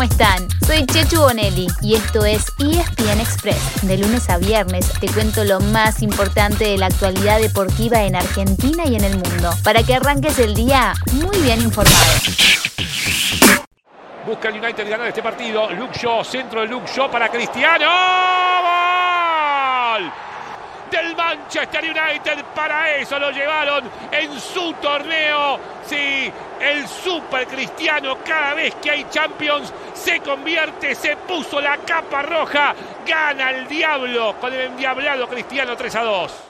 ¿cómo están? Soy Chechu Bonelli y esto es ESPN Express. De lunes a viernes te cuento lo más importante de la actualidad deportiva en Argentina y en el mundo, para que arranques el día muy bien informado. Busca el United ganar este partido. Luke Shaw, centro de Luke Shaw para Cristiano. Manchester United. Para eso lo llevaron en su torneo. Sí, el Super Cristiano. Cada vez que hay Champions se convierte, se puso la capa roja. Gana el diablo con el endiablado Cristiano 3 a 2.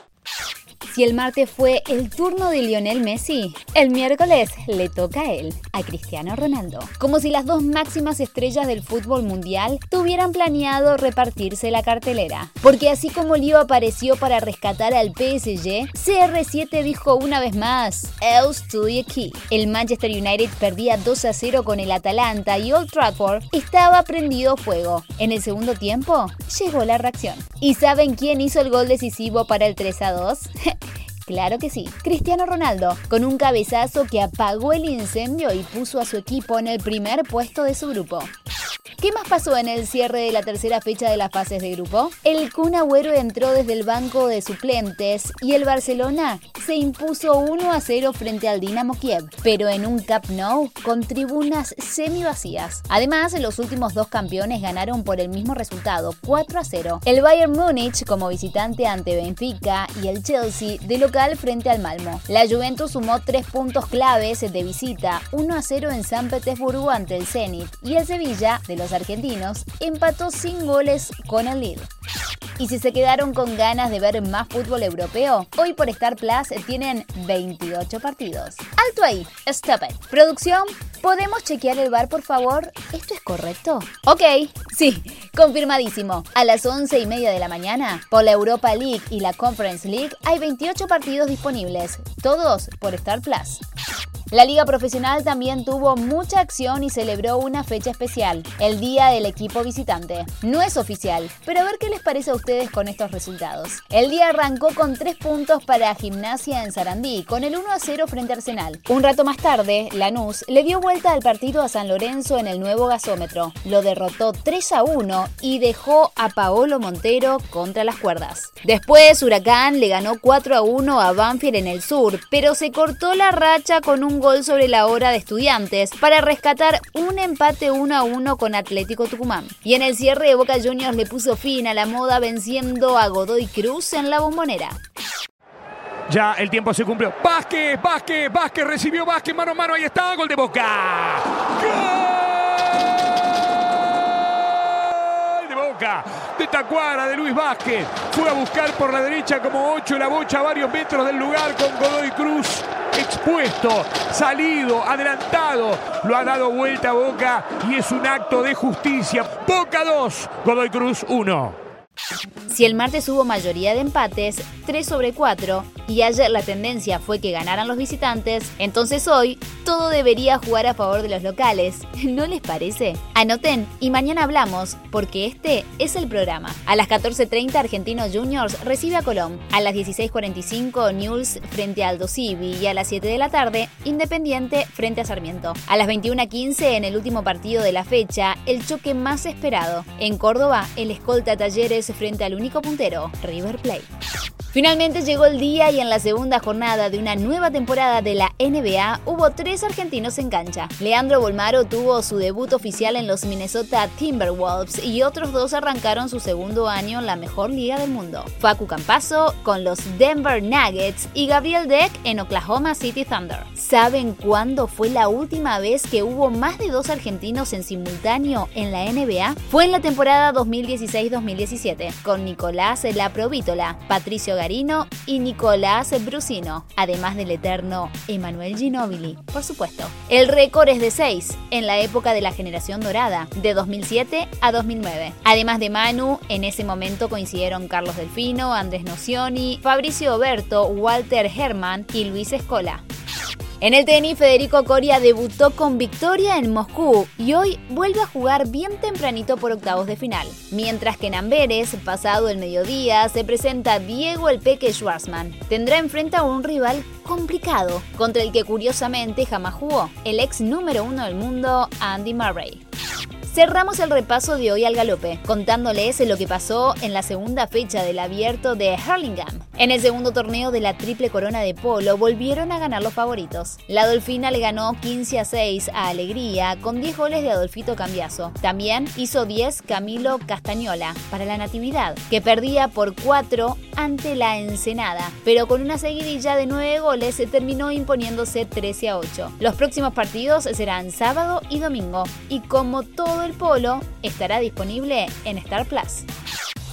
Si el martes fue el turno de Lionel Messi, el miércoles le toca a él, a Cristiano Ronaldo. Como si las dos máximas estrellas del fútbol mundial tuvieran planeado repartirse la cartelera. Porque así como Leo apareció para rescatar al PSG, CR7 dijo una vez más, Eu estoy aquí. El Manchester United perdía 2 a 0 con el Atalanta y Old Trafford estaba prendido fuego. En el segundo tiempo, llegó la reacción. ¿Y saben quién hizo el gol decisivo para el 3 a 2? Claro que sí, Cristiano Ronaldo, con un cabezazo que apagó el incendio y puso a su equipo en el primer puesto de su grupo. ¿Qué más pasó en el cierre de la tercera fecha de las fases de grupo? El Kun Agüero entró desde el banco de suplentes y el Barcelona se impuso 1 a 0 frente al Dinamo Kiev, pero en un Cup Nou con tribunas semi vacías. Además, los últimos dos campeones ganaron por el mismo resultado, 4 a 0. El Bayern Múnich como visitante ante Benfica y el Chelsea de local frente al Malmo. La Juventus sumó tres puntos claves de visita, 1 a 0 en San Petersburgo ante el Zenit y el Sevilla de los argentinos, empató sin goles con el Lille. Y si se quedaron con ganas de ver más fútbol europeo, hoy por Star Plus tienen 28 partidos. Alto ahí, stop it. Producción, ¿podemos chequear el bar por favor? ¿Esto es correcto? Ok, sí, confirmadísimo. A las 11 y media de la mañana, por la Europa League y la Conference League, hay 28 partidos disponibles, todos por Star Plus. La liga profesional también tuvo mucha acción y celebró una fecha especial, el Día del Equipo Visitante. No es oficial, pero a ver qué les parece a ustedes con estos resultados. El día arrancó con tres puntos para Gimnasia en Sarandí, con el 1 a 0 frente a Arsenal. Un rato más tarde, Lanús le dio vuelta al partido a San Lorenzo en el nuevo gasómetro. Lo derrotó 3 a 1 y dejó a Paolo Montero contra las cuerdas. Después, Huracán le ganó 4 a 1 a Banfield en el sur, pero se cortó la racha con un gol sobre la hora de estudiantes para rescatar un empate 1 a 1 con Atlético Tucumán. Y en el cierre de Boca Juniors le puso fin a la moda venciendo a Godoy Cruz en la bombonera. Ya el tiempo se cumplió. Vázquez, Vázquez, Vázquez recibió Vázquez mano a mano. Ahí está, gol de Boca. ¡Gol de Boca! De Tacuara, de Luis Vázquez. Fue a buscar por la derecha como 8 la bocha a varios metros del lugar con Godoy Cruz expuesto, salido, adelantado. Lo ha dado vuelta a Boca y es un acto de justicia. Boca 2, Godoy Cruz 1. Si el martes hubo mayoría de empates, 3 sobre 4, y ayer la tendencia fue que ganaran los visitantes, entonces hoy todo debería jugar a favor de los locales. ¿No les parece? Anoten y mañana hablamos, porque este es el programa. A las 14.30 Argentinos Juniors recibe a Colón. A las 16.45 News frente a Aldo Civi y a las 7 de la tarde Independiente frente a Sarmiento. A las 21.15 en el último partido de la fecha, el choque más esperado. En Córdoba, el escolta Talleres frente al único puntero, River Plate. Finalmente llegó el día y en la segunda jornada de una nueva temporada de la NBA hubo tres argentinos en cancha. Leandro Bolmaro tuvo su debut oficial en los Minnesota Timberwolves y otros dos arrancaron su segundo año en la mejor liga del mundo. Facu Campaso con los Denver Nuggets y Gabriel Deck en Oklahoma City Thunder. ¿Saben cuándo fue la última vez que hubo más de dos argentinos en simultáneo en la NBA? Fue en la temporada 2016-2017 con Nicolás La Provítola, Patricio Y Nicolás Brusino, además del eterno Emanuel Ginóbili, por supuesto. El récord es de 6 en la época de la generación dorada, de 2007 a 2009. Además de Manu, en ese momento coincidieron Carlos Delfino, Andrés Nocioni, Fabricio Oberto, Walter Herman y Luis Escola. En el tenis, Federico Coria debutó con victoria en Moscú y hoy vuelve a jugar bien tempranito por octavos de final. Mientras que en Amberes, pasado el mediodía, se presenta Diego el Peque Schwarzman. Tendrá enfrente a un rival complicado, contra el que curiosamente jamás jugó, el ex número uno del mundo, Andy Murray. Cerramos el repaso de hoy al galope, contándoles lo que pasó en la segunda fecha del abierto de Hurlingham. En el segundo torneo de la triple corona de polo volvieron a ganar los favoritos. La Dolfina le ganó 15 a 6 a Alegría con 10 goles de Adolfito Cambiaso. También hizo 10 Camilo Castañola para la Natividad, que perdía por 4 ante la Ensenada, pero con una seguidilla de 9 goles se terminó imponiéndose 13 a 8. Los próximos partidos serán sábado y domingo y como todo el polo estará disponible en Star Plus.